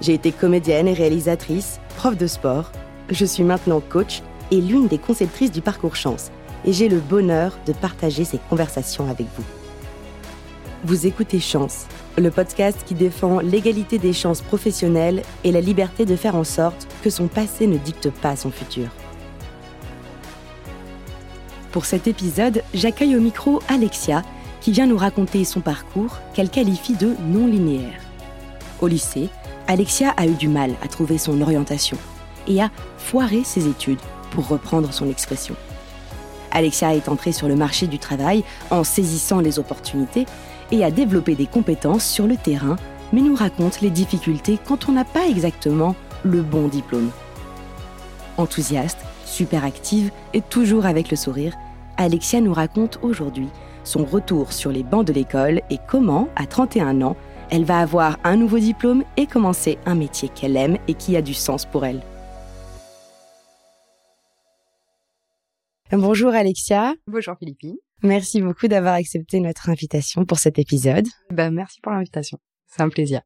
J'ai été comédienne et réalisatrice, prof de sport. Je suis maintenant coach et l'une des conceptrices du parcours chance. Et j'ai le bonheur de partager ces conversations avec vous. Vous écoutez Chance, le podcast qui défend l'égalité des chances professionnelles et la liberté de faire en sorte que son passé ne dicte pas son futur. Pour cet épisode, j'accueille au micro Alexia, qui vient nous raconter son parcours qu'elle qualifie de non linéaire. Au lycée, Alexia a eu du mal à trouver son orientation et a foiré ses études, pour reprendre son expression. Alexia est entrée sur le marché du travail en saisissant les opportunités et a développé des compétences sur le terrain, mais nous raconte les difficultés quand on n'a pas exactement le bon diplôme. Enthousiaste, super active et toujours avec le sourire, Alexia nous raconte aujourd'hui son retour sur les bancs de l'école et comment, à 31 ans, elle va avoir un nouveau diplôme et commencer un métier qu'elle aime et qui a du sens pour elle. Bonjour Alexia. Bonjour Philippine. Merci beaucoup d'avoir accepté notre invitation pour cet épisode. Ben, merci pour l'invitation. C'est un plaisir.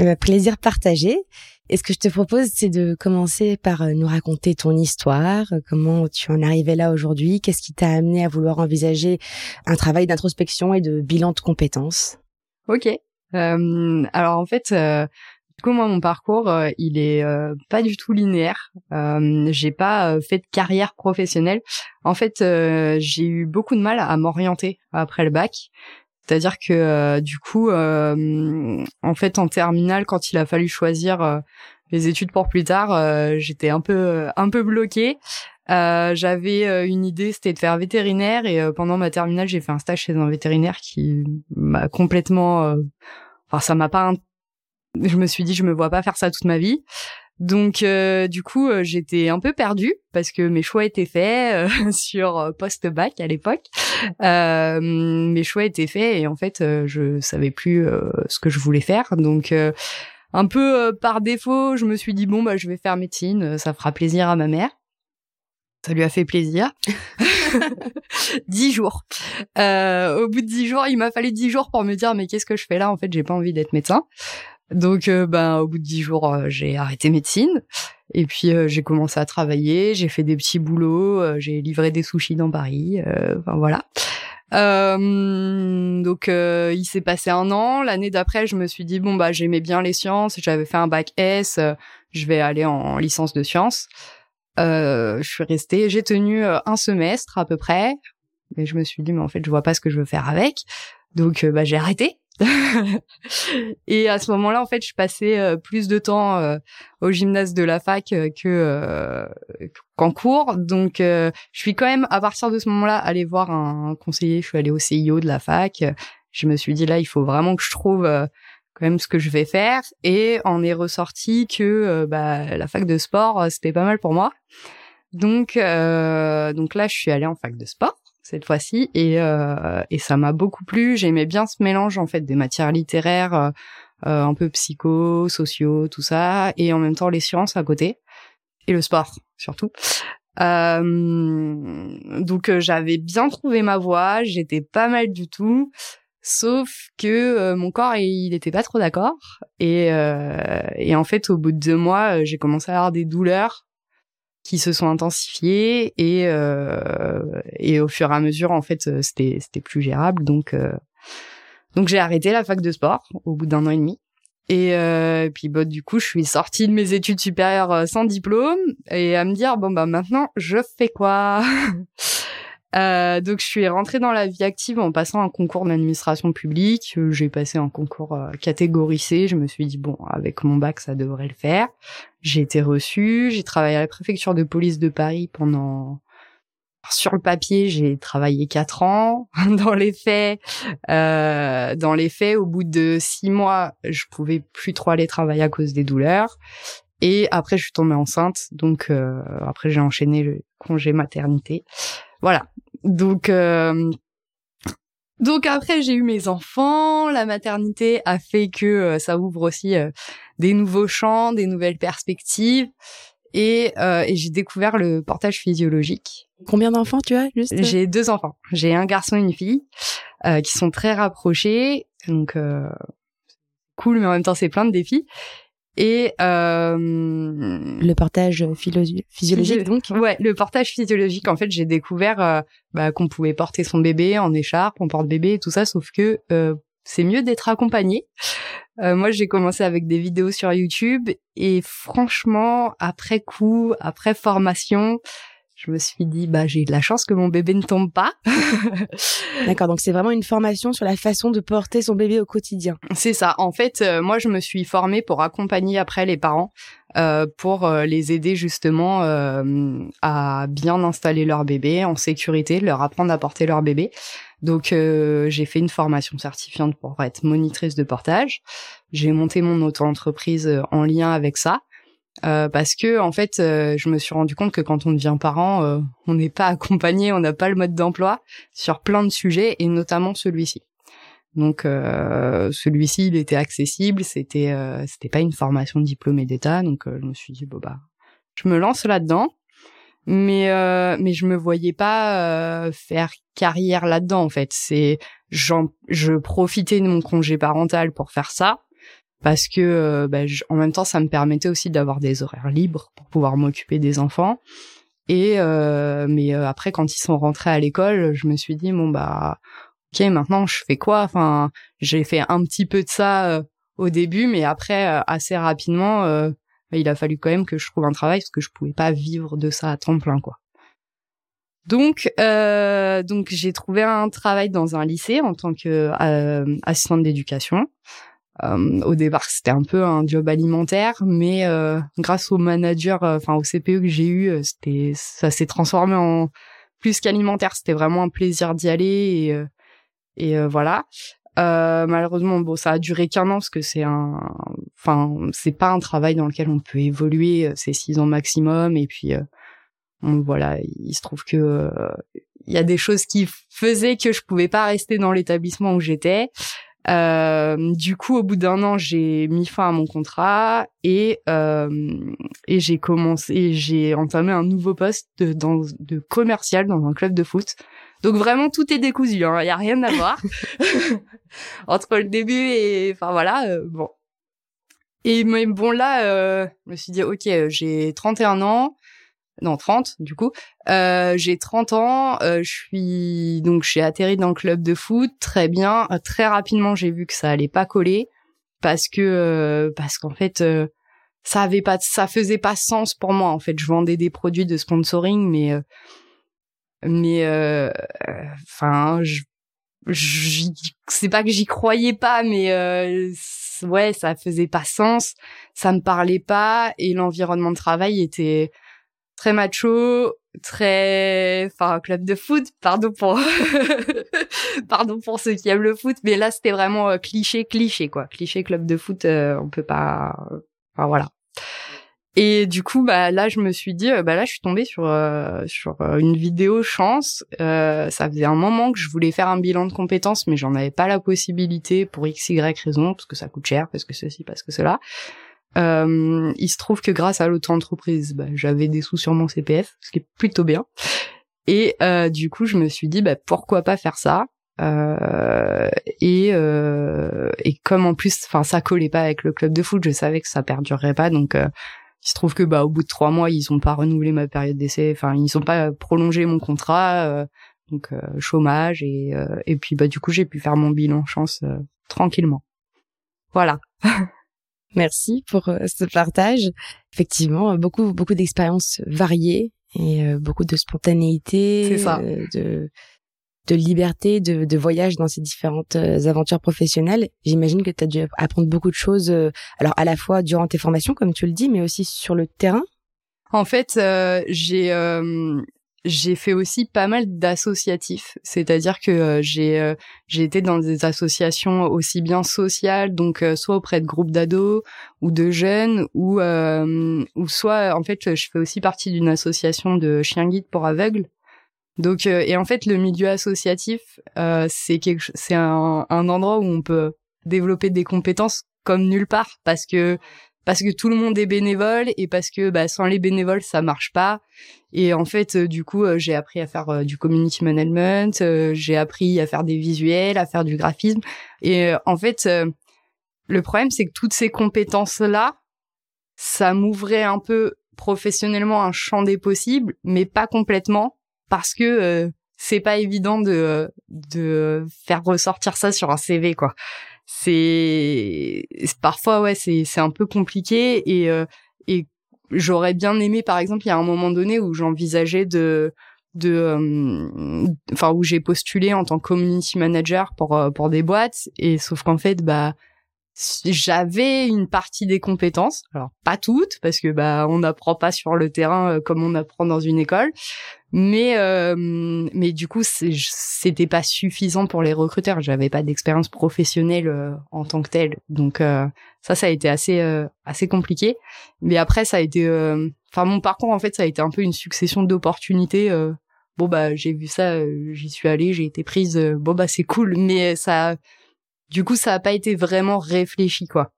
Un plaisir partagé. Et ce que je te propose, c'est de commencer par euh, nous raconter ton histoire, euh, comment tu en arrivé là aujourd'hui, qu'est-ce qui t'a amené à vouloir envisager un travail d'introspection et de bilan de compétences? Ok. Euh, alors en fait, euh, du coup moi mon parcours euh, il est pas du tout linéaire. j'ai pas fait de carrière professionnelle. En fait, j'ai eu beaucoup de mal à m'orienter après le bac. C'est-à-dire que du coup, en fait, en terminale, quand il a fallu choisir les études pour plus tard, j'étais un peu un peu bloquée. Euh, j'avais une idée, c'était de faire vétérinaire et pendant ma terminale, j'ai fait un stage chez un vétérinaire qui m'a complètement, enfin ça m'a pas, je me suis dit je me vois pas faire ça toute ma vie. Donc euh, du coup euh, j'étais un peu perdue parce que mes choix étaient faits euh, sur post bac à l'époque. mes choix étaient faits et en fait je savais plus ce que je voulais faire. Donc un peu par défaut je me suis dit bon bah je vais faire médecine, ça fera plaisir à ma mère. Ça lui a fait plaisir. dix jours. au bout de dix jours, il m'a fallu dix jours pour me dire mais qu'est-ce que je fais là? En fait, j'ai pas envie d'être médecin. Donc, euh, ben, au bout de dix jours, euh, j'ai arrêté médecine. Et puis, euh, j'ai commencé à travailler. J'ai fait des petits boulots. j'ai livré des sushis dans Paris. Enfin, voilà. donc, il s'est passé un an. L'année d'après, je me suis dit, bon, bah, j'aimais bien les sciences. J'avais fait un bac S. je vais aller en licence de sciences. Je suis restée. J'ai tenu un semestre à peu près. Mais je me suis dit, mais en fait, je vois pas ce que je veux faire avec. Donc, bah, j'ai arrêté. et à ce moment-là, en fait, je passais euh, plus de temps euh, au gymnase de la fac euh, que qu'en cours. Donc, je suis quand même, à partir de ce moment-là, allée voir un conseiller. Je suis allée au CIO de la fac. Je me suis dit, là, il faut vraiment que je trouve même ce que je vais faire. Et en est ressorti que bah, la fac de sport, c'était pas mal pour moi. Donc, donc là, je suis allée en fac de sport cette fois-ci et, euh, et ça m'a beaucoup plu. J'aimais bien ce mélange en fait des matières littéraires, euh, euh, un peu psycho, sociaux, tout ça, et en même temps les sciences à côté et le sport surtout. donc j'avais bien trouvé ma voie, j'étais pas mal du tout. Sauf que mon corps, il était pas trop d'accord. Et, et en fait, au bout de deux mois, j'ai commencé à avoir des douleurs qui se sont intensifiées. Et euh, et au fur et à mesure en fait euh, c'était c'était plus gérable. Donc euh, donc j'ai arrêté la fac de sport au bout d'un an et demi. Et, euh, puis bah, du coup je suis sortie de mes études supérieures euh, sans diplôme. Et à me dire bon bah maintenant je fais quoi? Euh, donc je suis rentrée dans la vie active en passant un concours d'administration publique. Euh, j'ai passé un concours euh, catégorisé. Je me suis dit bon, avec mon bac ça devrait le faire. J'ai été reçue. J'ai travaillé à la préfecture de police de Paris pendant sur le papier, j'ai travaillé quatre ans. Dans les faits, euh, dans les faits, au bout de six mois, je pouvais plus trop aller travailler à cause des douleurs. Et après, je suis tombée enceinte. Donc euh, après, j'ai enchaîné le congé maternité. Voilà. Donc euh, donc après, j'ai eu mes enfants. La maternité a fait que euh, ça ouvre aussi euh, des nouveaux champs, des nouvelles perspectives. Et, euh, et j'ai découvert le portage physiologique. Combien d'enfants tu as juste? J'ai deux enfants. J'ai un garçon et une fille qui sont très rapprochés. Donc cool, mais en même temps c'est plein de défis. Et euh, le portage physiologique, donc Ouais, le portage physiologique. En fait, j'ai découvert euh, bah, qu'on pouvait porter son bébé en écharpe, en porte-bébé et tout ça, sauf que euh, c'est mieux d'être accompagné. Euh, moi, j'ai commencé avec des vidéos sur YouTube et franchement, après coup, après formation, je me suis dit bah j'ai de la chance que mon bébé ne tombe pas. D'accord, donc c'est vraiment une formation sur la façon de porter son bébé au quotidien. C'est ça. En fait, euh, moi je me suis formée pour accompagner après les parents euh, pour euh, les aider justement à bien installer leur bébé en sécurité, leur apprendre à porter leur bébé. Donc j'ai fait une formation certifiante pour être monitrice de portage. J'ai monté mon auto-entreprise en lien avec ça. Euh, parce que en fait, euh, je me suis rendu compte que quand on devient parent, euh, on n'est pas accompagné, on n'a pas le mode d'emploi sur plein de sujets et notamment celui-ci. Donc celui-ci, il était accessible, c'était c'était pas une formation diplômée d'État, donc je me suis dit bon bah je me lance là-dedans, mais mais je me voyais pas faire carrière là-dedans en fait. C'est je profitais de mon congé parental pour faire ça parce que euh, bah, en même temps ça me permettait aussi d'avoir des horaires libres pour pouvoir m'occuper des enfants. Et euh, mais euh, après quand ils sont rentrés à l'école je me suis dit bon bah ok maintenant je fais quoi? Enfin j'ai fait un petit peu de ça au début mais après assez rapidement bah, il a fallu quand même que je trouve un travail parce que je pouvais pas vivre de ça à temps plein quoi. Donc, donc j'ai trouvé un travail dans un lycée en tant que assistante d'éducation. Euh, au départ, c'était un peu un job alimentaire, mais euh, grâce au manager, euh, enfin au CPE que j'ai eu, c'était ça s'est transformé en plus qu'alimentaire. C'était vraiment un plaisir d'y aller et, et voilà. Euh, malheureusement, bon, ça a duré qu'un an parce que c'est un, enfin, c'est pas un travail dans lequel on peut évoluer. C'est six ans maximum et puis voilà, il se trouve que il y a des choses qui faisaient que je pouvais pas rester dans l'établissement où j'étais. Euh, du coup, au bout d'un an, j'ai mis fin à mon contrat et euh, et j'ai commencé, j'ai entamé un nouveau poste de, dans, de commercial dans un club de foot. Donc vraiment tout est décousu, il hein, y a rien à voir entre le début et enfin voilà, euh, bon. Et mais bon là, euh, je me suis dit ok, j'ai 31 ans, non 30 du coup. Euh, j'ai 30 ans, euh, je suis donc j'ai atterri dans le club de foot, très bien. Euh, très rapidement, j'ai vu que ça allait pas coller parce que parce qu'en fait ça avait pas ça faisait pas sens pour moi en fait. Je vendais des produits de sponsoring mais mais enfin je c'est pas que j'y croyais pas mais ouais ça faisait pas sens ça me parlait pas et l'environnement de travail était très macho, très, enfin, club de foot, pardon pour, pardon pour ceux qui aiment le foot, mais là c'était vraiment euh, cliché, cliché quoi, cliché club de foot, euh, on peut pas, enfin voilà. Et du coup, bah là, je me suis dit, euh, bah là, je suis tombée sur sur une vidéo chance. ça faisait un moment que je voulais faire un bilan de compétences, mais j'en avais pas la possibilité pour x y raison, parce que ça coûte cher, parce que ceci, parce que cela. Euh, il se trouve que grâce à l'auto-entreprise, bah, j'avais des sous sur mon CPF, ce qui est plutôt bien. Et euh, du coup, je me suis dit, bah, pourquoi pas faire ça? Euh, et, euh, et comme en plus, enfin, ça collait pas avec le club de foot, je savais que ça perdurerait pas, donc euh, il se trouve que bah au bout de trois mois, ils ont pas renouvelé ma période d'essai, enfin, ils ont pas prolongé mon contrat, euh, donc chômage et et puis bah du coup, j'ai pu faire mon bilan chance tranquillement. Voilà. Merci pour euh, ce partage. Effectivement, beaucoup beaucoup d'expériences variées et euh, beaucoup de spontanéité, euh, de de liberté, de, de voyage dans ces différentes aventures professionnelles. J'imagine que tu as dû apprendre beaucoup de choses, alors à la fois durant tes formations, comme tu le dis, mais aussi sur le terrain. En fait, j'ai j'ai fait aussi pas mal d'associatifs, c'est-à-dire que euh, j'ai euh, j'ai été dans des associations aussi bien sociales, donc euh, soit auprès de groupes d'ados ou de jeunes, ou ou soit en fait je fais aussi partie d'une association de chiens guides pour aveugles. Donc et en fait le milieu associatif c'est quelque c'est un, un endroit où on peut développer des compétences comme nulle part parce que parce que tout le monde est bénévole et parce que bah, sans les bénévoles ça marche pas. Et en fait euh, du coup euh, j'ai appris à faire euh, du community management j'ai appris à faire des visuels à faire du graphisme. Et en fait le problème c'est que toutes ces compétences là ça m'ouvrait un peu professionnellement un champ des possibles mais pas complètement parce que c'est pas évident de de faire ressortir ça sur un CV quoi c'est parfois ouais c'est c'est un peu compliqué et euh, et j'aurais bien aimé par exemple il y a un moment donné où j'envisageais de de euh, où j'ai postulé en tant que community manager pour euh, pour des boîtes et sauf qu'en fait bah j'avais une partie des compétences alors pas toutes parce que bah on n'apprend pas sur le terrain comme on apprend dans une école. Mais euh, mais du coup c'était pas suffisant pour les recruteurs. J'avais pas d'expérience professionnelle euh, en tant que telle. Donc euh, ça ça a été assez assez compliqué. Mais après ça a été enfin mon parcours en fait ça a été un peu une succession d'opportunités bon bah j'ai vu ça j'y suis allée j'ai été prise bon bah c'est cool. Mais ça du coup ça a pas été vraiment réfléchi quoi.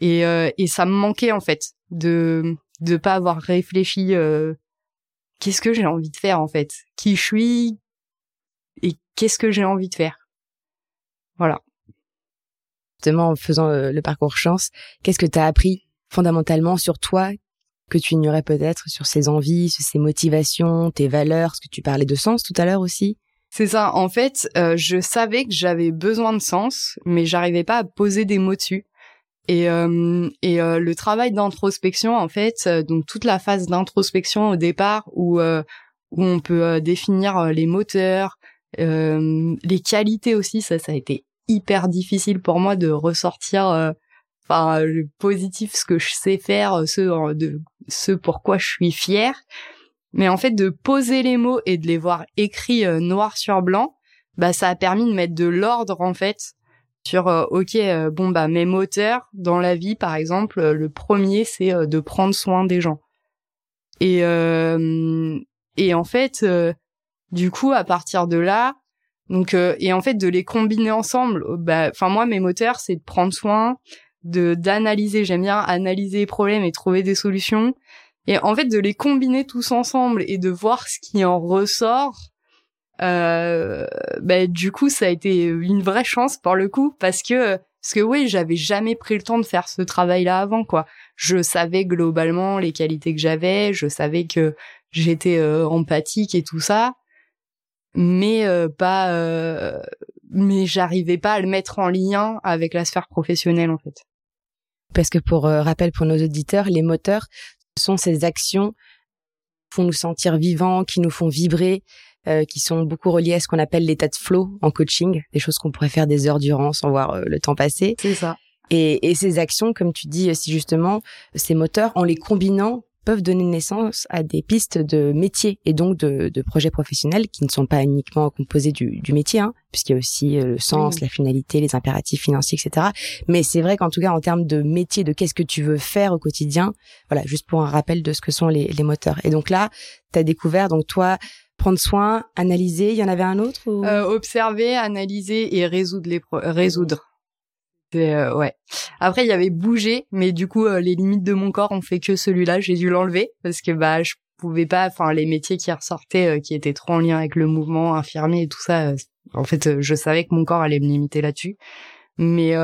Et et ça me manquait en fait de de pas avoir réfléchi qu'est-ce que j'ai envie de faire en fait? Qui je suis et qu'est-ce que j'ai envie de faire? Voilà. Justement, en faisant euh, le parcours chance, qu'est-ce que tu as appris fondamentalement sur toi que tu ignorais peut-être sur ses envies, sur ses motivations, tes valeurs, ce que tu parlais de sens tout à l'heure aussi C'est ça. En fait, euh, je savais que j'avais besoin de sens, mais j'arrivais pas à poser des mots dessus. Et, euh, et euh, le travail d'introspection, en fait, euh, donc toute la phase d'introspection au départ où, où on peut définir les moteurs, les qualités aussi, ça, ça a été hyper difficile pour moi de ressortir enfin le positif, ce que je sais faire, ce de ce pourquoi je suis fière. Mais en fait, de poser les mots et de les voir écrits noir sur blanc, bah ça a permis de mettre de l'ordre en fait sur euh, ok euh, bon bah mes moteurs dans la vie par exemple euh, le premier c'est de prendre soin des gens. Et et en fait du coup à partir de là donc et en fait de les combiner ensemble bah enfin moi mes moteurs c'est de prendre soin de d'analyser. J'aime bien analyser les problèmes et trouver des solutions et en fait de les combiner tous ensemble et de voir ce qui en ressort euh, bah, du coup ça a été une vraie chance pour le coup parce que parce que oui j'avais jamais pris le temps de faire ce travail là avant quoi. Je savais globalement les qualités que j'avais je savais que j'étais euh, empathique et tout ça mais euh, pas euh, mais j'arrivais pas à le mettre en lien avec la sphère professionnelle en fait. Parce que pour rappel pour nos auditeurs les moteurs sont ces actions qui font nous sentir vivants qui nous font vibrer euh, qui sont beaucoup reliés à ce qu'on appelle l'état de flow en coaching, des choses qu'on pourrait faire des heures durant sans voir euh, le temps passer. C'est ça. Et, et, ces actions, comme tu dis si justement, ces moteurs, en les combinant, peuvent donner naissance à des pistes de métiers et donc de, de, projets professionnels qui ne sont pas uniquement composés du, du métier, hein, puisqu'il y a aussi euh, le sens, la finalité, les impératifs financiers, etc. Mais c'est vrai qu'en tout cas, en termes de métier, de qu'est-ce que tu veux faire au quotidien, voilà, juste pour un rappel de ce que sont les, les moteurs. Et donc là, tu as découvert, donc toi, prendre soin, analyser. Il y en avait un autre euh, Observer, analyser et résoudre les résoudre. Euh, ouais. Après, il y avait bouger, mais du coup, euh, les limites de mon corps ont fait que celui-là, j'ai dû l'enlever parce que bah je pouvais pas. Enfin, les métiers qui ressortaient, qui étaient trop en lien avec le mouvement infirmier et tout ça. en fait, je savais que mon corps allait me limiter là-dessus. Mais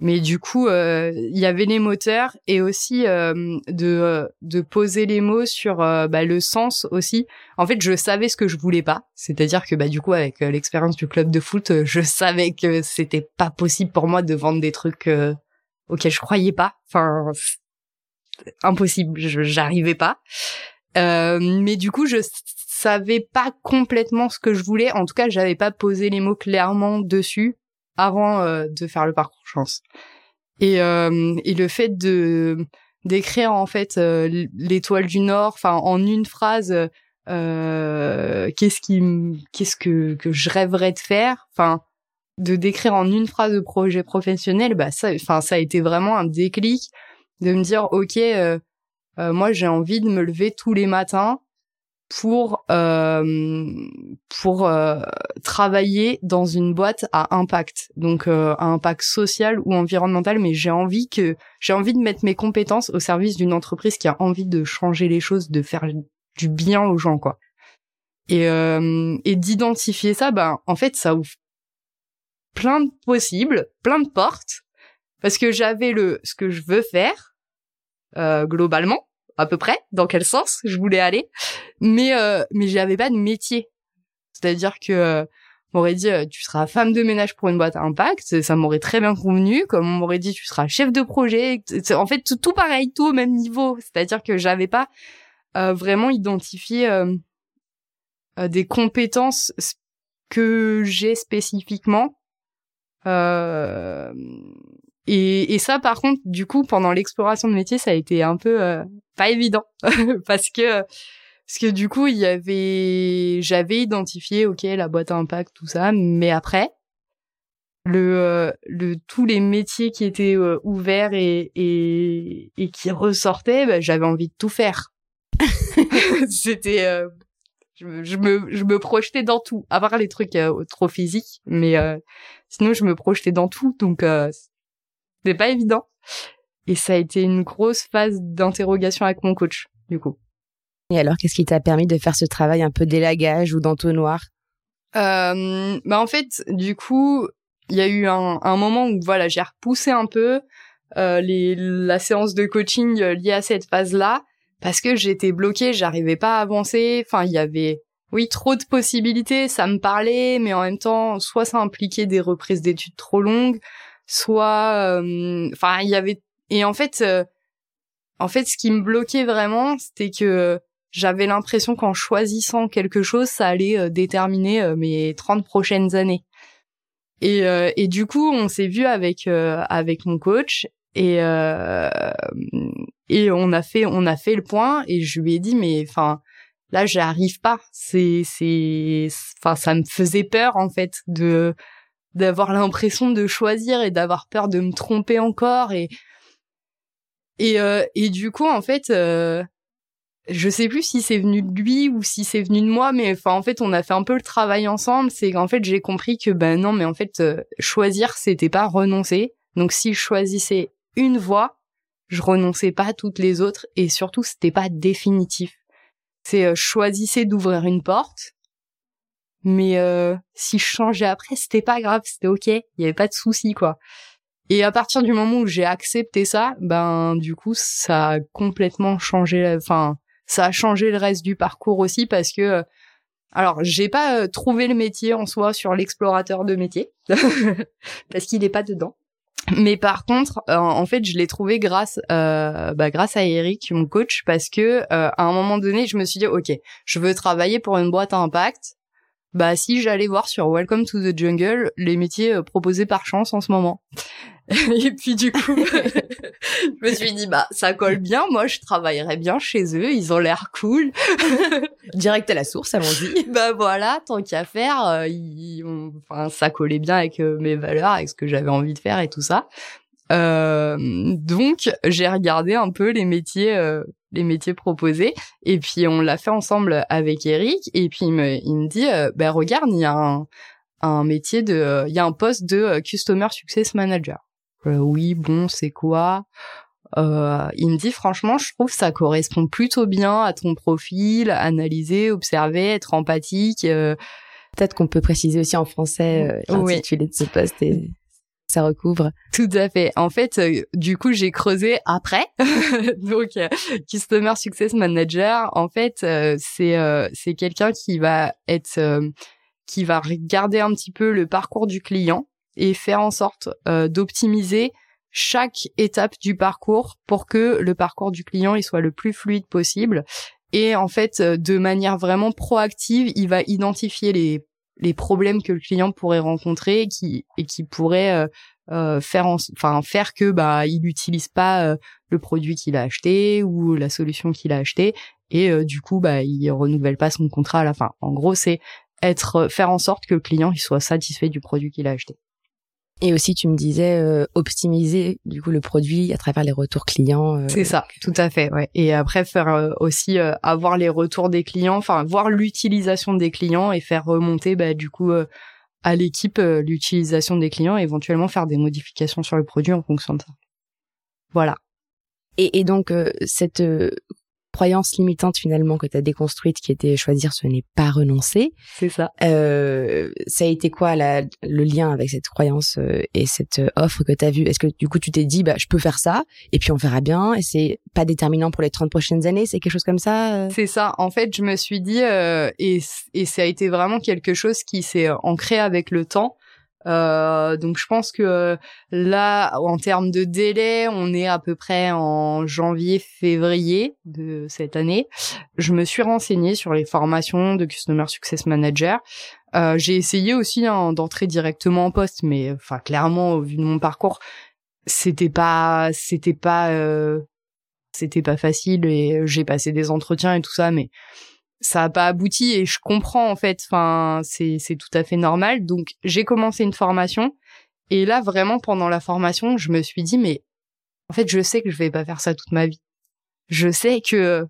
mais du coup, euh, il y avait les moteurs et aussi euh, de euh, de poser les mots sur bah, le sens aussi. En fait, je savais ce que je voulais pas, c'est-à-dire que bah du coup avec l'expérience du club de foot, je savais que c'était pas possible pour moi de vendre des trucs auxquels je croyais pas. Enfin, impossible, j'arrivais pas. mais du coup, je savais pas complètement ce que je voulais. En tout cas, j'avais pas posé les mots clairement dessus avant euh, de faire le parcours chance. Et, euh, et le fait de d'écrire en fait euh, l'étoile du Nord, enfin en une phrase, euh, qu'est-ce qui qu'est-ce que que je rêverais de faire enfin de décrire en une phrase de projet professionnel bah ça enfin ça a été vraiment un déclic de me dire ok euh, moi j'ai envie de me lever tous les matins pour euh, pour euh, travailler dans une boîte à impact. Donc euh, à impact social ou environnemental. Mais j'ai envie que j'ai envie de mettre mes compétences au service d'une entreprise qui a envie de changer les choses de faire du bien aux gens quoi. Et et d'identifier ça ben en fait ça ouvre plein de possibles plein de portes. Parce que j'avais le ce que je veux faire globalement à peu près dans quel sens je voulais aller mais euh, mais j'avais pas de métier. C'est-à-dire que euh, m'aurait dit euh, tu seras femme de ménage pour une boîte à impact ça m'aurait très bien convenu comme on m'aurait dit tu seras chef de projet en fait tout, pareil tout au même niveau. C'est-à-dire que j'avais pas euh, vraiment identifié des compétences que j'ai spécifiquement euh, et, et, ça, par contre, du coup, pendant l'exploration de métier, ça a été un peu euh, pas évident. Parce que parce que du coup, il y avait, j'avais identifié, ok, la boîte à impact, tout ça, mais après, le, euh, le tous les métiers qui étaient euh, ouverts et, et, et qui ressortaient, bah, j'avais envie de tout faire. C'était, je, me, je me, je me projetais dans tout, à part les trucs trop physiques, mais sinon je me projetais dans tout, donc c'était pas évident. Et ça a été une grosse phase d'interrogation avec mon coach, du coup. Et alors, qu'est-ce qui t'a permis de faire ce travail un peu d'élagage ou d'entonnoir? Euh, Bah en fait, du coup, il y a eu un, un moment où voilà, j'ai repoussé un peu euh, les, la séance de coaching liée à cette phase-là parce que j'étais bloquée, j'arrivais pas à avancer. Enfin, il y avait oui trop de possibilités, ça me parlait, mais en même temps, soit ça impliquait des reprises d'études trop longues, soit euh, enfin il y avait et en fait euh, en fait ce qui me bloquait vraiment c'était que j'avais l'impression qu'en choisissant quelque chose ça allait euh, déterminer mes 30 prochaines années. Et et du coup on s'est vu avec avec mon coach et et on a fait on a fait le point et je lui ai dit mais enfin là j'arrive pas. C'est c'est enfin ça me faisait peur en fait de d'avoir l'impression de choisir et d'avoir peur de me tromper encore et et euh, et du coup en fait euh, je sais plus si c'est venu de lui ou si c'est venu de moi mais enfin en fait on a fait un peu le travail ensemble. C'est qu'en fait j'ai compris que ben non mais en fait euh, choisir c'était pas renoncer. Donc si je choisissais une voie je renonçais pas à toutes les autres et surtout c'était pas définitif. C'est euh, choisissez d'ouvrir une porte mais euh, si je changeais après, c'était pas grave, c'était ok, il y avait pas de souci quoi. Et à partir du moment où j'ai accepté ça, ben du coup ça a complètement changé, enfin ça a changé le reste du parcours aussi parce que euh, alors j'ai pas euh, trouvé le métier en soi sur l'explorateur de métier parce qu'il est pas dedans. Mais par contre, en fait, je l'ai trouvé grâce, euh, bah, grâce à Eric, mon coach, parce que à un moment donné, je me suis dit, ok, je veux travailler pour une boîte à impact bah si j'allais voir sur Welcome to the Jungle les métiers euh, proposés par chance en ce moment. et puis du coup, je me suis dit bah ça colle bien, moi je travaillerais bien chez eux, ils ont l'air cool. Direct à la source, allons-y. bah voilà, tant qu'à faire, euh, ils enfin ça collait bien avec euh, mes valeurs, avec ce que j'avais envie de faire et tout ça. Euh, donc j'ai regardé un peu les métiers euh, les métiers proposés. Et puis on l'a fait ensemble avec Eric. Et puis il me, il me dit euh, ben regarde il y a un, un métier de il y a un poste de customer success manager. Oui bon c'est quoi? Euh, il me dit franchement, je trouve que ça correspond plutôt bien à ton profil, analyser, observer, être empathique. Peut-être qu'on peut préciser aussi en français l'intitulé de ce poste et ça recouvre. Tout à fait. En fait, euh, du coup, j'ai creusé après. Donc, euh, Customer Success Manager, en fait, euh, c'est c'est quelqu'un qui va être qui va regarder un petit peu le parcours du client et faire en sorte d'optimiser chaque étape du parcours pour que le parcours du client il soit le plus fluide possible. Et en fait, de manière vraiment proactive, il va identifier les les problèmes que le client pourrait rencontrer et qui et qui pourrait faire enfin faire que bah il n'utilise pas le produit qu'il a acheté ou la solution qu'il a acheté et du coup bah il renouvelle pas son contrat à la fin. En gros, c'est être faire en sorte que le client il soit satisfait du produit qu'il a acheté. Et aussi, tu me disais euh, optimiser du coup le produit à travers les retours clients. Euh, c'est ça, tout à fait. Ouais. Et après faire euh, aussi avoir les retours des clients, enfin voir l'utilisation des clients et faire remonter bah, du coup à l'équipe l'utilisation des clients, et éventuellement faire des modifications sur le produit en fonction de ça. Voilà. Et, et donc cette croyance limitante finalement que tu as déconstruite qui était choisir ce n'est pas renoncer. C'est ça. Euh, ça a été quoi la, le lien avec cette croyance euh, et cette euh, offre que tu as vue? Est-ce que du coup tu t'es dit bah je peux faire ça et puis on verra bien et c'est pas déterminant pour les 30 prochaines années, c'est quelque chose comme ça? C'est ça. En fait, je me suis dit et et ça a été vraiment quelque chose qui s'est ancré avec le temps. Euh, donc je pense que là, en termes de délai, on est à peu près en janvier-février de cette année. Je me suis renseignée sur les formations de Customer Success Manager. Euh, j'ai essayé aussi hein, d'entrer directement en poste, mais enfin clairement, au vu de mon parcours, c'était pas, c'était pas, euh, c'était pas facile et j'ai passé des entretiens et tout ça, mais ça a pas abouti et je comprends en fait. Enfin, c'est c'est tout à fait normal. Donc j'ai commencé une formation et là vraiment pendant la formation, je me suis dit mais en fait je sais que je vais pas faire ça toute ma vie. Je sais que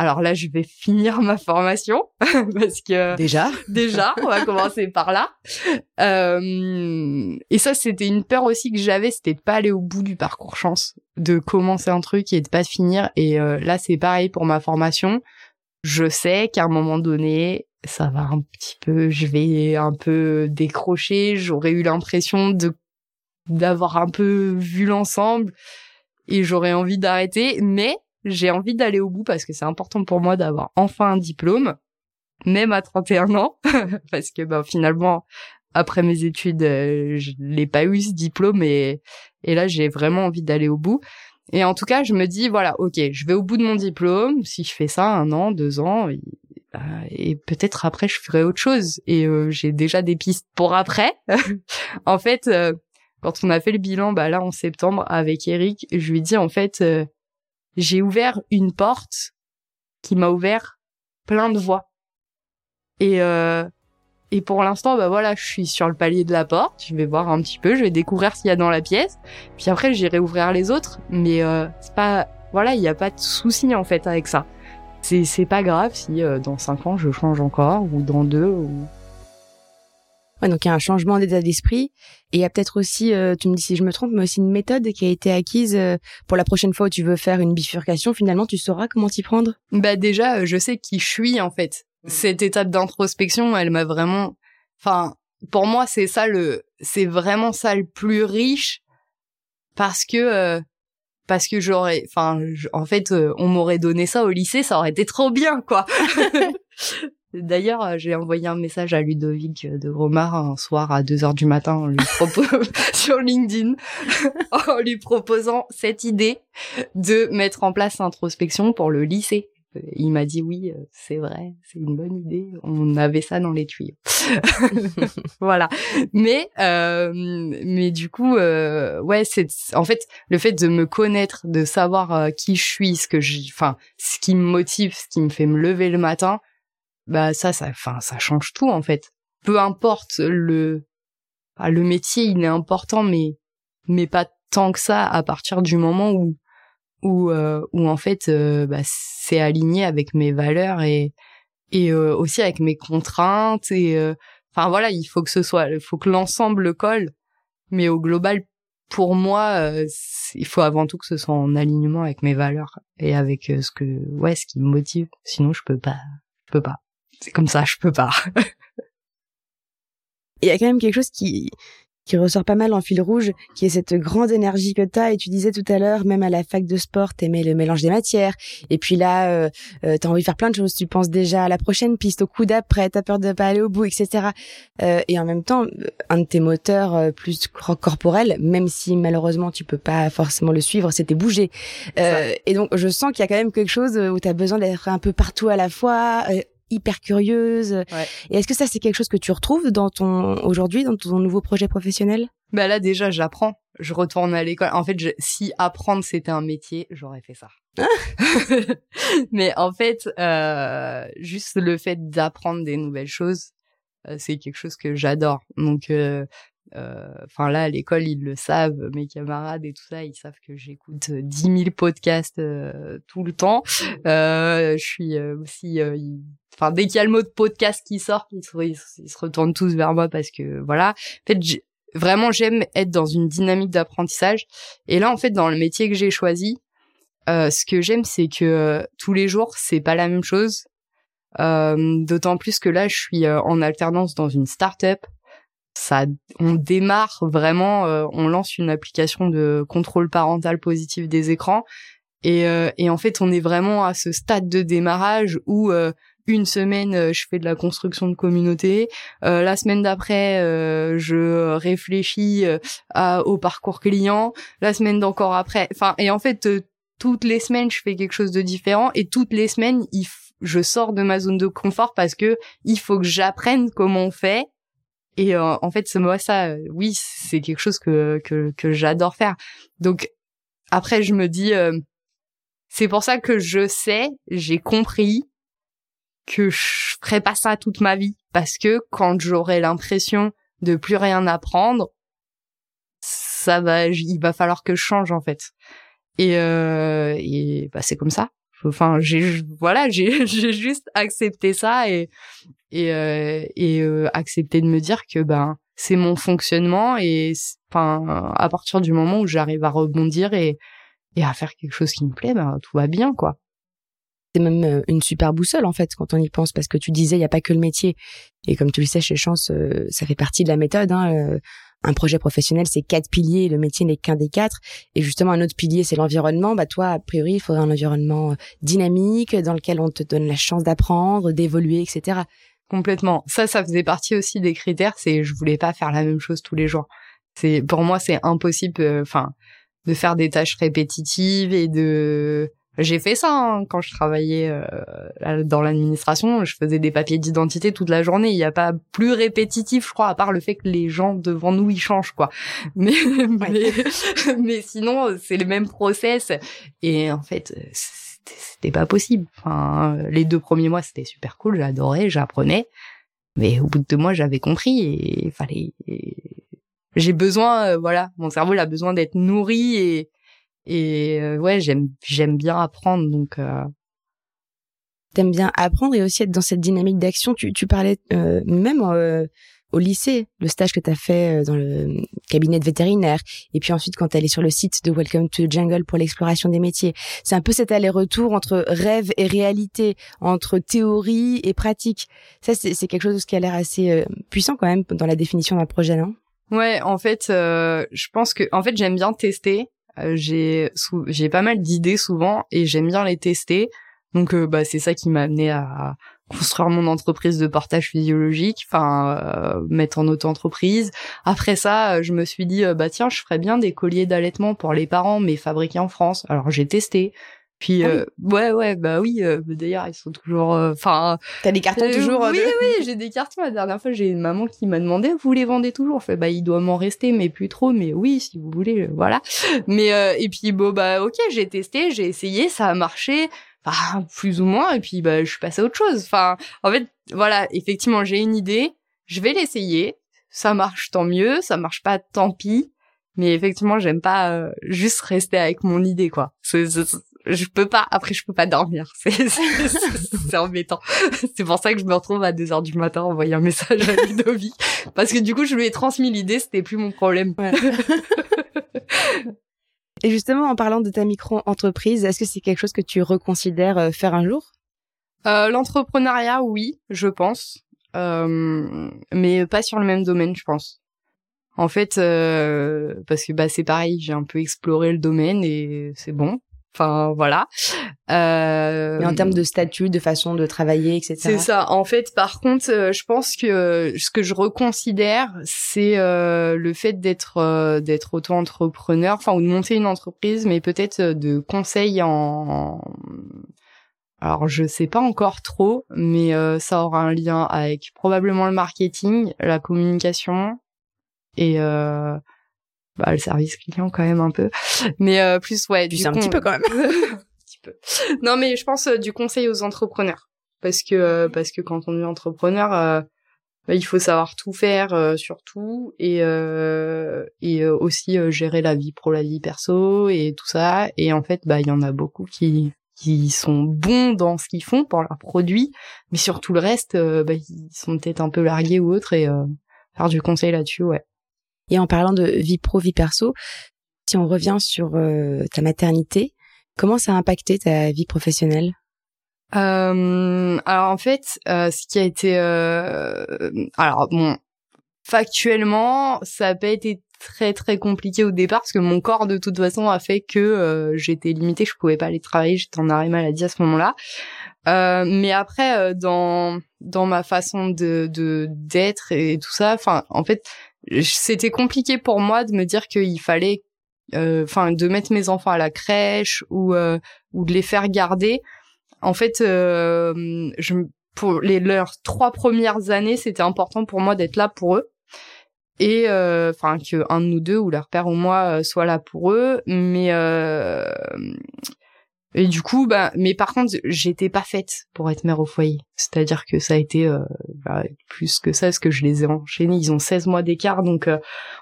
alors là je vais finir ma formation parce que déjà déjà on va commencer par là. Euh, et ça c'était une peur aussi que j'avais, c'était de pas aller au bout du parcours chance, de commencer un truc et de pas finir. Et euh, là c'est pareil pour ma formation je sais qu'à un moment donné, ça va un petit peu, je vais un peu décrocher, j'aurais eu l'impression de d'avoir un peu vu l'ensemble et j'aurais envie d'arrêter, mais j'ai envie d'aller au bout parce que c'est important pour moi d'avoir enfin un diplôme, même à 31 ans, parce que ben, finalement, après mes études, euh, je n'ai pas eu ce diplôme et, et là j'ai vraiment envie d'aller au bout. Et en tout cas, je me dis, voilà, ok, je vais au bout de mon diplôme. Si je fais ça un an, deux ans, et, bah, peut-être après, je ferai autre chose. Et euh, j'ai déjà des pistes pour après. en fait, euh, quand on a fait le bilan, bah là, en septembre, avec Eric, je lui dis, en fait, euh, j'ai ouvert une porte qui m'a ouvert plein de voies. Et et pour l'instant, bah voilà, je suis sur le palier de la porte. Je vais voir un petit peu, je vais découvrir ce qu'il y a dans la pièce. Puis après, j'irai ouvrir les autres. Mais euh, c'est pas, voilà, il n'y a pas de souci en fait avec ça. C'est c'est pas grave si euh, dans cinq ans je change encore ou dans deux. Ou... Ouais, donc il y a un changement d'état d'esprit et il y a peut-être aussi, euh, tu me dis si je me trompe, mais aussi une méthode qui a été acquise euh, pour la prochaine fois où tu veux faire une bifurcation. Finalement, tu sauras comment t'y prendre. Bah déjà, je sais qui je suis en fait. Mm. cette étape d'introspection, elle m'a vraiment, enfin, pour moi, c'est ça le, c'est vraiment ça le plus riche parce que, euh, parce que j'aurais, enfin, en fait, euh, on m'aurait donné ça au lycée, ça aurait été trop bien, quoi. D'ailleurs, euh, j'ai envoyé un message à Ludovic de Romar un soir à 2 heures du matin en lui sur LinkedIn en lui proposant cette idée de mettre en place l'introspection pour le lycée il m'a dit oui, euh, c'est vrai, c'est une bonne idée. On avait ça dans les tuyaux. voilà. Mais euh, mais du coup, euh, ouais, c'est en fait le fait de me connaître, de savoir qui je suis, ce que je, enfin, ce qui me motive, ce qui me fait me lever le matin, bah ça, ça, enfin, ça change tout en fait. Peu importe le le métier, il est important, mais mais pas tant que ça à partir du moment où où euh, où en fait euh, bah, c'est aligné avec mes valeurs et et euh, aussi avec mes contraintes et enfin voilà il faut que ce soit il faut que l'ensemble colle. Mais au global pour moi il faut avant tout que ce soit en alignement avec mes valeurs et avec ce que ouais ce qui me motive. Sinon je peux pas je peux pas. C'est comme ça je peux pas. Il y a quand même quelque chose qui qui ressort pas mal en fil rouge, qui est cette grande énergie que tu as. Et tu disais tout à l'heure, même à la fac de sport, t'aimais le mélange des matières. Et puis là, euh, euh, t'as envie de faire plein de choses. Tu penses déjà à la prochaine piste, au coup d'après, t'as peur de pas aller au bout, etc. Euh, et en même temps, un de tes moteurs euh, plus corporels, même si malheureusement tu peux pas forcément le suivre, c'était bouger. Euh, et donc, je sens qu'il y a quand même quelque chose où tu as besoin d'être un peu partout à la fois hyper curieuse. Et est-ce que ça, c'est quelque chose que tu retrouves dans ton aujourd'hui, dans ton nouveau projet professionnel? Bah là, déjà, j'apprends. Je retourne à l'école. En fait, si apprendre c'était un métier, j'aurais fait ça. Mais en fait, euh, juste le fait d'apprendre des nouvelles choses, euh, c'est quelque chose que j'adore. Donc, euh, enfin là à l'école ils le savent mes camarades et tout ça ils savent que j'écoute 10 000 podcasts euh, tout le temps. Euh, je suis aussi enfin dès qu'il y a le mot de podcast qui sort ils se, ils, se retournent tous vers moi parce que voilà. En fait vraiment j'aime être dans une dynamique d'apprentissage. Et là en fait dans le métier que j'ai choisi ce que j'aime c'est que tous les jours c'est pas la même chose. D'autant plus que là je suis en alternance dans une start-up ça, on démarre vraiment, euh, on lance une application de contrôle parental positif des écrans. Et, euh, et en fait, on est vraiment à ce stade de démarrage où euh, une semaine, je fais de la construction de communauté. la semaine d'après, je réfléchis au parcours client. La semaine d'encore après, enfin, et en fait, toutes les semaines, je fais quelque chose de différent. Et toutes les semaines, il je sors de ma zone de confort parce que il faut que j'apprenne comment on fait et euh, en fait, ce moi ça, euh, oui, c'est quelque chose que que, que j'adore faire. Donc après, je me dis, euh, c'est pour ça que je sais, j'ai compris que je ferai pas ça toute ma vie, parce que quand j'aurai l'impression de plus rien apprendre, ça va, il va falloir que je change en fait. Et et bah c'est comme ça. Enfin, j'ai voilà, j'ai j'ai juste accepté ça et et euh, et euh, accepter de me dire que ben c'est mon fonctionnement et enfin à partir du moment où j'arrive à rebondir et et à faire quelque chose qui me plaît, ben tout va bien quoi. C'est même euh, une super boussole en fait quand on y pense parce que tu disais il y a pas que le métier et comme tu le sais chez Chance ça fait partie de la méthode hein, un projet professionnel, c'est quatre piliers, le métier n'est qu'un des quatre. Et justement, un autre pilier, c'est l'environnement. Bah toi, a priori, il faudrait un environnement dynamique dans lequel on te donne la chance d'apprendre, d'évoluer, etc. Complètement. Ça, ça faisait partie aussi des critères. C'est je voulais pas faire la même chose tous les jours. C'est pour moi, c'est impossible. Euh, enfin, de faire des tâches répétitives et de. J'ai fait ça hein, quand je travaillais euh, dans l'administration. Je faisais des papiers d'identité toute la journée. Il n'y a pas plus répétitif, je crois, à part le fait que les gens devant nous ils changent quoi. Mais mais, mais sinon, c'est le même process. Et en fait, c'était pas possible. Enfin, les deux premiers mois, c'était super cool, j'adorais, j'apprenais. Mais au bout de deux mois, j'avais compris et fallait. J'ai besoin, euh, voilà, mon cerveau il a besoin d'être nourri et et euh, ouais, j'aime j'aime bien apprendre donc. Euh... T'aimes bien apprendre et aussi être dans cette dynamique d'action. Tu tu parlais euh, même au lycée, le stage que tu as fait euh, dans le cabinet de vétérinaire, et puis ensuite quand tu sur le site de Welcome to Jungle pour l'exploration des métiers. C'est un peu cet aller-retour entre rêve et réalité, entre théorie et pratique. Ça, c'est quelque chose qui a l'air assez euh, puissant quand même dans la définition d'un projet, non? Ouais, en fait, euh, je pense que, en fait, j'aime bien tester. j'ai j'ai pas mal d'idées souvent et j'aime bien les tester. Donc, bah, c'est ça qui m'a amené à construire mon entreprise de portage physiologique, enfin euh, mettre en auto-entreprise. Après ça, euh, je me suis dit euh, bah tiens, je ferais bien des colliers d'allaitement pour les parents mais fabriqués en France. Alors j'ai testé. Puis ah ouais ouais bah oui d'ailleurs ils sont toujours enfin t'as des cartons toujours oui oui j'ai des cartons la dernière fois j'ai une maman qui m'a demandé vous les vendez toujours? Je fais bah il doit m'en rester mais plus trop mais oui si vous voulez voilà mais et puis bon bah ok j'ai testé j'ai essayé ça a marché bah, plus ou moins et puis bah je suis passée à autre chose. Enfin en fait voilà effectivement j'ai une idée je vais l'essayer ça marche tant mieux ça marche pas tant pis mais effectivement j'aime pas euh, juste rester avec mon idée quoi. Je peux pas après je peux pas dormir c'est c'est embêtant. C'est pour ça que je me retrouve à 2 heures du matin envoyer un message à Ludovic parce que du coup je lui ai transmis l'idée c'était plus mon problème. Ouais. Et justement, en parlant de ta micro-entreprise, est-ce que c'est quelque chose que tu reconsidères euh, faire un jour? Euh, L'entrepreneuriat, oui, je pense, euh, mais pas sur le même domaine, je pense. En fait, euh, parce que bah c'est pareil, j'ai un peu exploré le domaine et c'est bon. Enfin voilà. Euh, Mais en termes de statut, de façon de travailler, etc. C'est ça. En fait, par contre, euh, je pense que euh, ce que je reconsidère, c'est euh, le fait d'être d'être auto-entrepreneur, enfin ou de monter une entreprise, mais peut-être de conseil en alors je sais pas encore trop, mais ça aura un lien avec probablement le marketing, la communication et bah, le service client quand même un peu. Mais plus ouais, du un petit peu quand même. un petit peu. Non mais je pense du conseil aux entrepreneurs parce que parce que quand on est entrepreneur bah, il faut savoir tout faire euh, surtout et euh, et euh, aussi gérer la vie pro la vie perso et tout ça et en fait bah il y en a beaucoup qui qui sont bons dans ce qu'ils font pour leurs produits mais sur tout le reste bah, ils sont peut-être un peu largués ou autres et faire du conseil là-dessus ouais et en parlant de vie pro vie perso si on revient sur ta maternité comment ça a impacté ta vie professionnelle? Euh, alors en fait, euh, ce qui a été, euh, alors bon, factuellement, ça n'a pas été très très compliqué au départ parce que mon corps de toute façon a fait que euh, j'étais limitée, je pouvais pas aller travailler, j'étais en arrêt maladie à ce moment-là. Euh, mais après, euh, dans dans ma façon de de d'être et tout ça, enfin, en fait, c'était compliqué pour moi de me dire qu'il fallait, enfin, de mettre mes enfants à la crèche ou ou de les faire garder. En fait, euh, je, pour les leurs trois premières années, c'était important pour moi d'être là pour eux. Et euh, enfin que un de nous deux ou leur père ou moi euh, soit là pour eux. Mais euh, et du coup bah mais par contre j'étais pas faite pour être mère au foyer c'est-à-dire que ça a été euh, bah, plus que ça parce que je les ai enchaînés ils ont 16 mois d'écart donc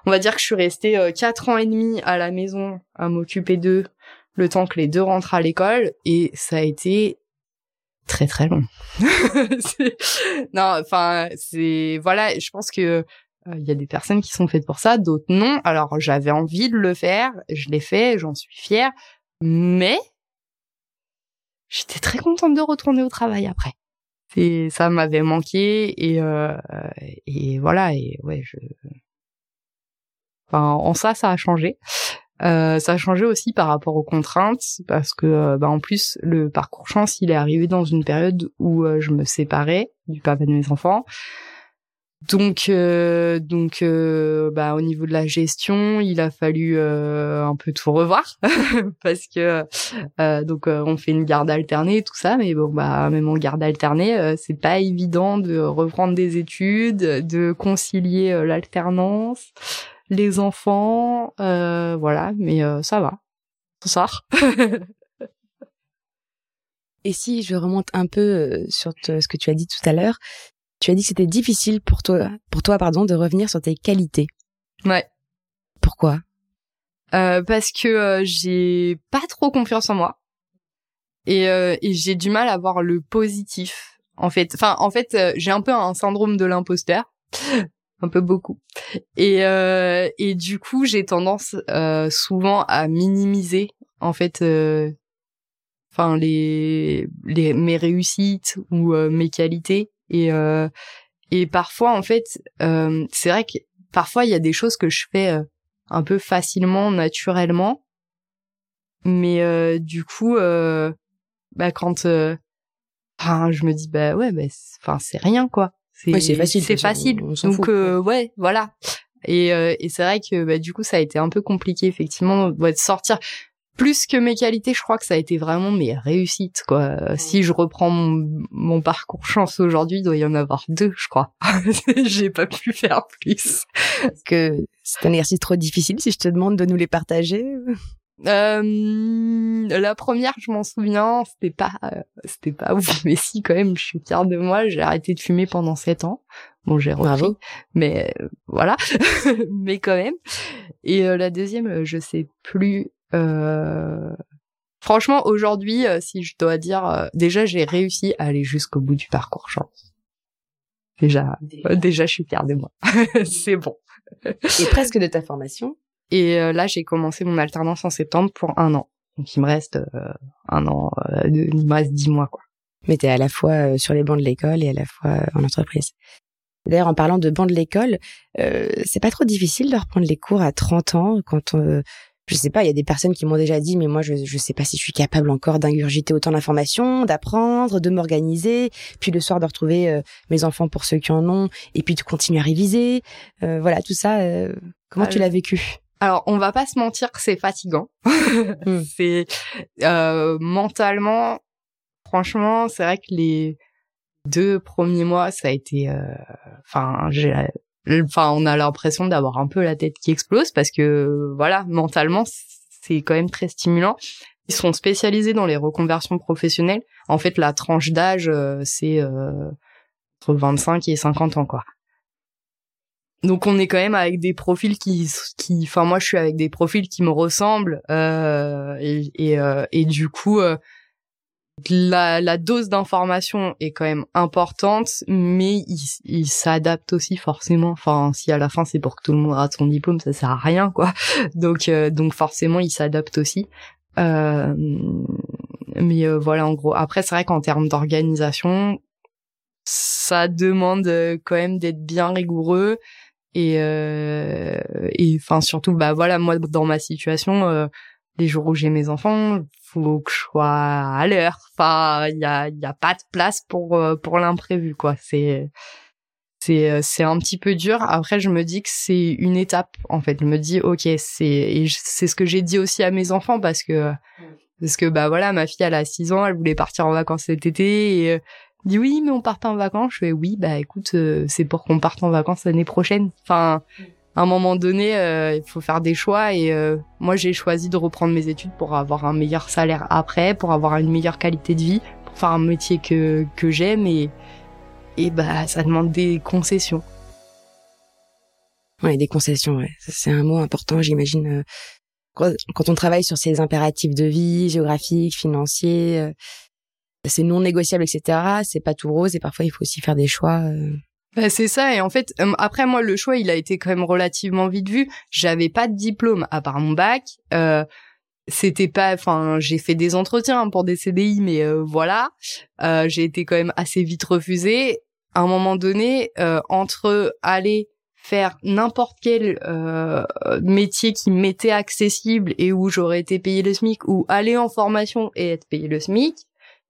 on va dire que je suis restée quatre ans et demi à la maison à m'occuper d'eux le temps que les deux rentrent à l'école et ça a été très très long. non, enfin c'est voilà, je pense que il euh, y a des personnes qui sont faites pour ça, d'autres non. Alors j'avais envie de le faire, je l'ai fait, j'en suis fière, mais j'étais très contente de retourner au travail après. Et ça m'avait manqué et euh, et voilà et ouais je enfin en ça ça a changé euh, ça a changé aussi par rapport aux contraintes parce que euh, bah, en plus le parcours chance il est arrivé dans une période où euh, je me séparais du papa de mes enfants donc donc bah au niveau de la gestion il a fallu un peu tout revoir. Parce que donc on fait une garde alternée tout ça. Mais bon bah même en garde alternée c'est pas évident de reprendre des études de concilier l'alternance les enfants, euh, voilà, mais euh, ça va, ça sort. Et si je remonte un peu euh, sur ce que tu as dit tout à l'heure, tu as dit que c'était difficile pour toi, pour toi pardon, de revenir sur tes qualités. Ouais. Pourquoi? Euh, Parce que j'ai pas trop confiance en moi et, et j'ai du mal à voir le positif. En fait, enfin, en fait, j'ai un peu un syndrome de l'imposteur un peu beaucoup. Et euh, et du coup, j'ai tendance euh, souvent à minimiser en fait euh, enfin les les mes réussites ou euh, mes qualités et euh, et parfois en fait euh, c'est vrai que parfois il y a des choses que je fais un peu facilement naturellement mais du coup bah quand enfin je me dis bah ouais bah enfin c'est rien quoi c'est facile. C'est facile. Donc euh, ouais, voilà. Et, euh, et c'est vrai que bah, du coup ça a été un peu compliqué effectivement de sortir. Plus que mes qualités, je crois que ça a été vraiment mes réussites quoi. Si je reprends mon, mon parcours chance aujourd'hui, il doit y en avoir deux, je crois. J'ai pas pu faire plus. Que c'est un exercice trop difficile si je te demande de nous les partager. Euh, la première, je m'en souviens, c'était pas, euh, c'était pas ouf, mais si quand même, je suis fière de moi. J'ai arrêté de fumer pendant sept ans. Bon, j'ai repris, mais euh, voilà, mais quand même. Et la deuxième, je sais plus. Franchement, aujourd'hui, si je dois dire, déjà, j'ai réussi à aller jusqu'au bout du parcours chance. Déjà, déjà, je suis fière de moi. C'est bon. Et presque de ta formation. Et euh, là, j'ai commencé mon alternance en septembre pour un an. Donc il me reste euh, un an, euh, il me reste dix mois quoi. Mais t'es à la fois sur les bancs de l'école et à la fois en entreprise. D'ailleurs, en parlant de bancs de l'école, c'est pas trop difficile de reprendre les cours à 30 ans quand on, je sais pas, il y a des personnes qui m'ont déjà dit, mais moi, je, je sais pas si je suis capable encore d'ingurgiter autant d'informations, d'apprendre, de m'organiser, puis le soir de retrouver mes enfants pour ceux qui en ont, et puis de continuer à réviser. voilà, tout ça, comment tu l'as vécu? alors, on va pas se mentir que c'est fatigant. Hmm. c'est euh, mentalement, franchement, c'est vrai que les deux premiers mois, ça a été, enfin, j'ai, enfin, on a l'impression d'avoir un peu la tête qui explose parce que, voilà, mentalement, c'est quand même très stimulant. Ils sont spécialisés dans les reconversions professionnelles. En fait, la tranche d'âge, c'est entre 25 et 50 ans, quoi. Donc on est quand même avec des profils qui, qui, enfin moi je suis avec des profils qui me ressemblent euh, et, et, euh, et, du coup euh, la, la dose d'information est quand même importante, mais il, il s'adapte aussi forcément. Enfin si à la fin c'est pour que tout le monde rate son diplôme, ça sert à rien quoi. Donc euh, donc forcément il s'adapte aussi. Euh, mais voilà en gros. Après c'est vrai qu'en termes d'organisation, ça demande quand même d'être bien rigoureux et euh, et enfin surtout bah voilà moi dans ma situation euh, les jours où j'ai mes enfants faut que je sois à l'heure. Enfin il y a y a pas de place pour euh, pour l'imprévu quoi. C'est c'est euh, c'est un petit peu dur. Après je me dis que c'est une étape en fait. Je me dis ok c'est et c'est ce que j'ai dit aussi à mes enfants parce que parce que bah voilà ma fille elle a 6 ans elle voulait partir en vacances cet été et dit oui, mais on part pas en vacances. Je fais oui, bah écoute, euh, c'est pour qu'on parte en vacances l'année prochaine. Enfin, à un moment donné, euh, il faut faire des choix et euh, moi j'ai choisi de reprendre mes études pour avoir un meilleur salaire après, pour avoir une meilleure qualité de vie, pour faire un métier que que j'aime et et bah ça demande des concessions. Ouais, des concessions, ouais. C'est un mot important, j'imagine. Quand on travaille sur ces impératifs de vie, géographiques, financiers, c'est non négociable, etc. C'est pas tout rose et parfois il faut aussi faire des choix. Euh. Bah, c'est ça et en fait euh, après moi le choix il a été quand même relativement vite vu. J'avais pas de diplôme à part mon bac. Euh, c'était pas enfin j'ai fait des entretiens pour des CDI mais euh, voilà j'ai été quand même assez vite refusée à un moment donné entre aller faire n'importe quel métier qui m'était accessible et où j'aurais été payé le SMIC ou aller en formation et être payé le SMIC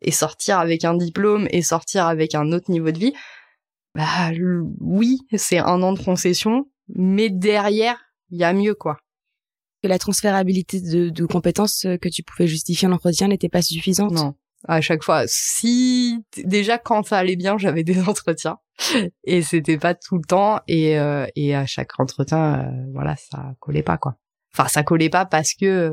et sortir avec un diplôme et sortir avec un autre niveau de vie, bah oui, c'est un an de concession, mais derrière, il y a mieux quoi. Que la transférabilité de, de compétences que tu pouvais justifier en entretien n'était pas suffisante. Non, à chaque fois. Si déjà quand ça allait bien, j'avais des entretiens et c'était pas tout le temps et euh, et à chaque entretien, euh, voilà, ça collait pas quoi. Enfin, ça collait pas parce que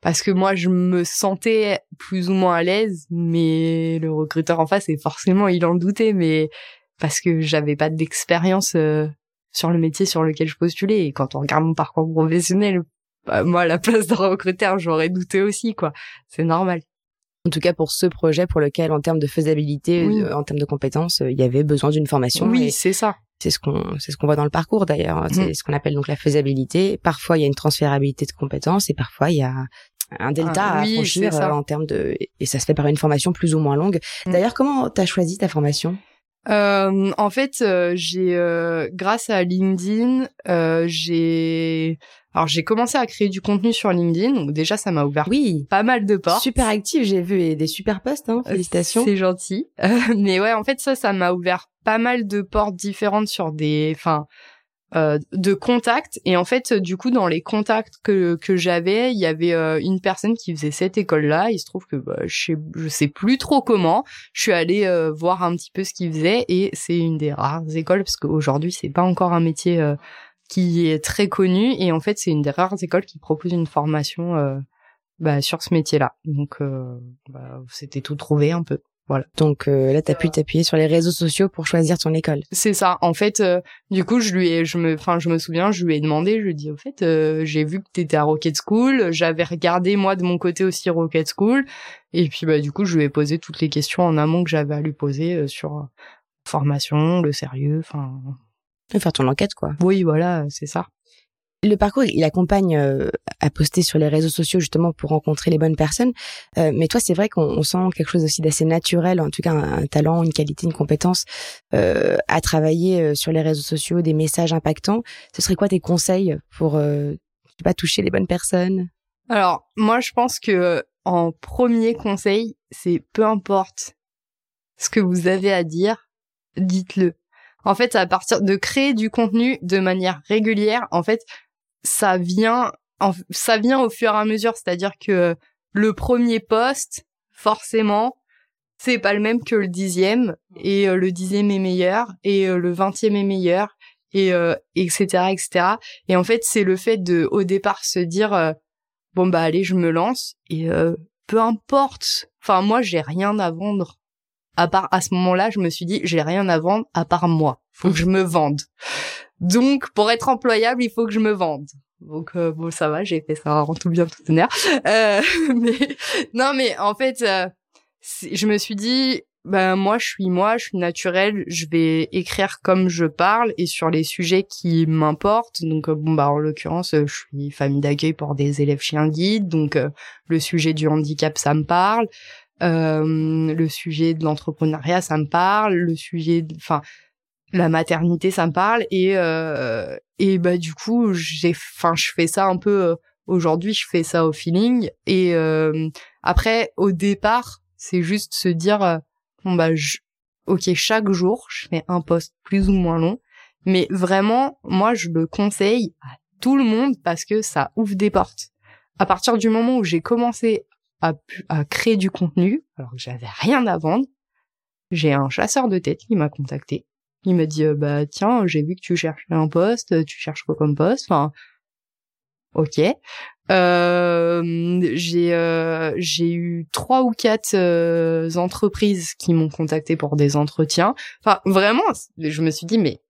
parce que moi je me sentais plus ou moins à l'aise mais le recruteur en face et forcément il en doutait mais parce que j'avais pas d'expérience euh, sur le métier sur lequel je postulais et quand on regarde mon parcours professionnel bah, moi à la place d'un recruteur j'aurais douté aussi quoi c'est normal en tout cas pour ce projet pour lequel en termes de faisabilité euh, en termes de compétences euh, il y avait besoin d'une formation oui c'est ça c'est ce qu'on c'est ce qu'on voit dans le parcours d'ailleurs. Hein. C'est mm. ce qu'on appelle donc la faisabilité. Parfois il y a une transférabilité de compétences et parfois il y a un delta ah, à franchir euh, en termes de et ça se fait par une formation plus ou moins longue. Mm. D'ailleurs, comment t'as choisi ta formation? Euh, en fait, euh, j'ai euh, grâce à LinkedIn, euh, j'ai alors j'ai commencé à créer du contenu sur LinkedIn. Donc déjà, ça m'a ouvert oui pas mal de portes. Super actif, j'ai vu et des super posts. Hein, félicitations. C'est gentil. mais ouais, en fait, ça, ça m'a ouvert pas mal de portes différentes sur des, enfin, euh, de contacts et en fait du coup dans les contacts que que j'avais il y avait euh, une personne qui faisait cette école là il se trouve que bah, je sais je sais plus trop comment. Je suis allée euh, voir un petit peu ce qu'il faisait. Et c'est une des rares écoles parce qu'aujourd'hui c'est pas encore un métier qui est très connu. Et en fait c'est une des rares écoles qui propose une formation bah, sur ce métier là donc bah, c'était tout trouvé un peu voilà. Donc euh, là, tu as pu t'appuyer sur les réseaux sociaux pour choisir ton école. C'est ça. En fait, euh, du coup, je lui ai, je me, enfin, je me souviens, je lui ai demandé, je lui ai dit, au fait, euh, j'ai vu que t'étais à Rocket School, j'avais regardé moi de mon côté aussi Rocket School, et puis bah du coup, je lui ai posé toutes les questions en amont que j'avais à lui poser sur formation, le sérieux, enfin. Faire ton enquête, quoi. Oui, voilà, c'est ça. Le parcours, il accompagne euh, à poster sur les réseaux sociaux justement pour rencontrer les bonnes personnes. Euh, mais toi, c'est vrai qu'on sent quelque chose aussi d'assez naturel, en tout cas un, talent, une qualité, une compétence euh, à travailler sur les réseaux sociaux, des messages impactants. Ce serait quoi tes conseils pour ne pas toucher les bonnes personnes? Alors, moi, je pense que en premier conseil, c'est peu importe ce que vous avez à dire, dites-le. En fait, à partir de créer du contenu de manière régulière, en fait, ça vient, ça vient au fur et à mesure. C'est-à-dire que le premier poste, forcément, c'est pas le même que le dixième et le dixième est meilleur et le vingtième est meilleur et etc etc et en fait c'est le fait de au départ se dire bon bah allez je me lance et peu importe enfin moi j'ai rien à vendre à part à ce moment-là, je me suis dit j'ai rien à vendre à part moi. Faut que je me vende. Donc pour être employable, il faut que je me vende. Donc euh, bon ça va, j'ai fait ça en tout bien tout honneur. Euh, mais non mais en fait euh, je me suis dit ben moi je suis moi, je suis naturelle, je vais écrire comme je parle et sur les sujets qui m'importent. Donc bon bah en l'occurrence, je suis famille d'accueil pour des élèves chiens guides, donc le sujet du handicap ça me parle. Euh, le sujet de l'entrepreneuriat, ça me parle. Le sujet, enfin, la maternité, ça me parle. Et euh, et bah du coup, j'ai, enfin, je fais ça un peu. Euh, aujourd'hui, je fais ça au feeling. Et après, au départ, c'est juste se dire, bon bah, je, ok, chaque jour, je fais un post plus ou moins long. Mais vraiment, moi, je le conseille à tout le monde parce que ça ouvre des portes. À partir du moment où j'ai commencé à, à créer du contenu alors que j'avais rien à vendre. J'ai un chasseur de tête qui m'a contacté. Il m'a dit euh, bah tiens j'ai vu que tu cherches un poste, tu cherches quoi comme poste? Enfin ok. Euh, j'ai euh, j'ai eu trois ou quatre euh, entreprises qui m'ont contacté pour des entretiens. Enfin vraiment, je me suis dit mais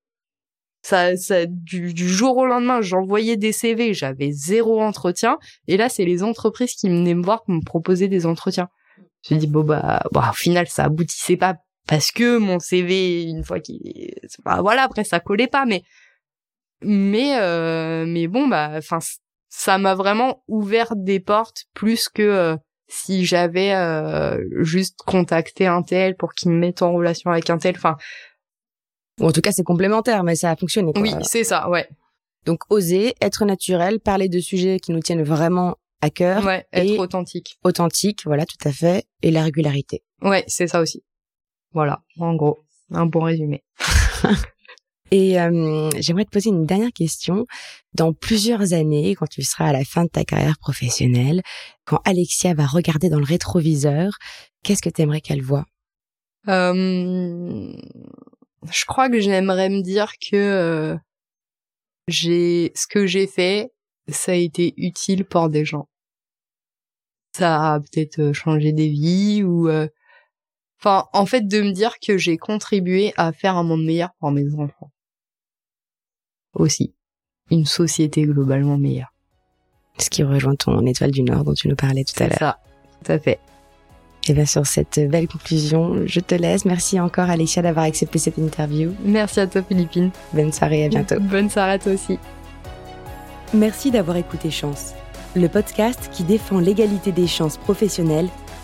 ça, ça du, jour au lendemain, j'envoyais des CV, j'avais zéro entretien, et là c'est les entreprises qui venaient me voir pour me proposer des entretiens. Je me dis bon bah, au final ça aboutissait pas parce que mon CV une fois qu'il bah, voilà après ça collait pas mais mais euh, mais bon bah enfin ça m'a vraiment ouvert des portes plus que euh, si j'avais euh, juste contacté un tel pour qu'il me mette en relation avec un tel enfin en tout cas, c'est complémentaire, mais ça a fonctionné. Oui, c'est ça, ouais. Donc, oser, être naturel, parler de sujets qui nous tiennent vraiment à cœur. Ouais, être authentique. Authentique, voilà, tout à fait. Et la régularité. Ouais, c'est ça aussi. Voilà, en gros, un bon résumé. Et euh, j'aimerais te poser une dernière question. Dans plusieurs années, quand tu seras à la fin de ta carrière professionnelle, quand Alexia va regarder dans le rétroviseur, qu'est-ce que tu aimerais qu'elle voie euh, je crois que j'aimerais me dire que euh, j'ai ce que j'ai fait, ça a été utile pour des gens. Ça a peut-être changé des vies ou euh, enfin en fait de me dire que j'ai contribué à faire un monde meilleur pour mes enfants. Aussi, une société globalement meilleure. Ce qui rejoint ton étoile du Nord dont tu nous parlais tout à l'heure. Ça, tout à fait. Et bien sur cette belle conclusion, je te laisse. Merci encore Alicia d'avoir accepté cette interview. Merci à toi Philippine. Bonne soirée, à bientôt. Bonne soirée à toi aussi. Merci d'avoir écouté Chance, le podcast qui défend l'égalité des chances professionnelles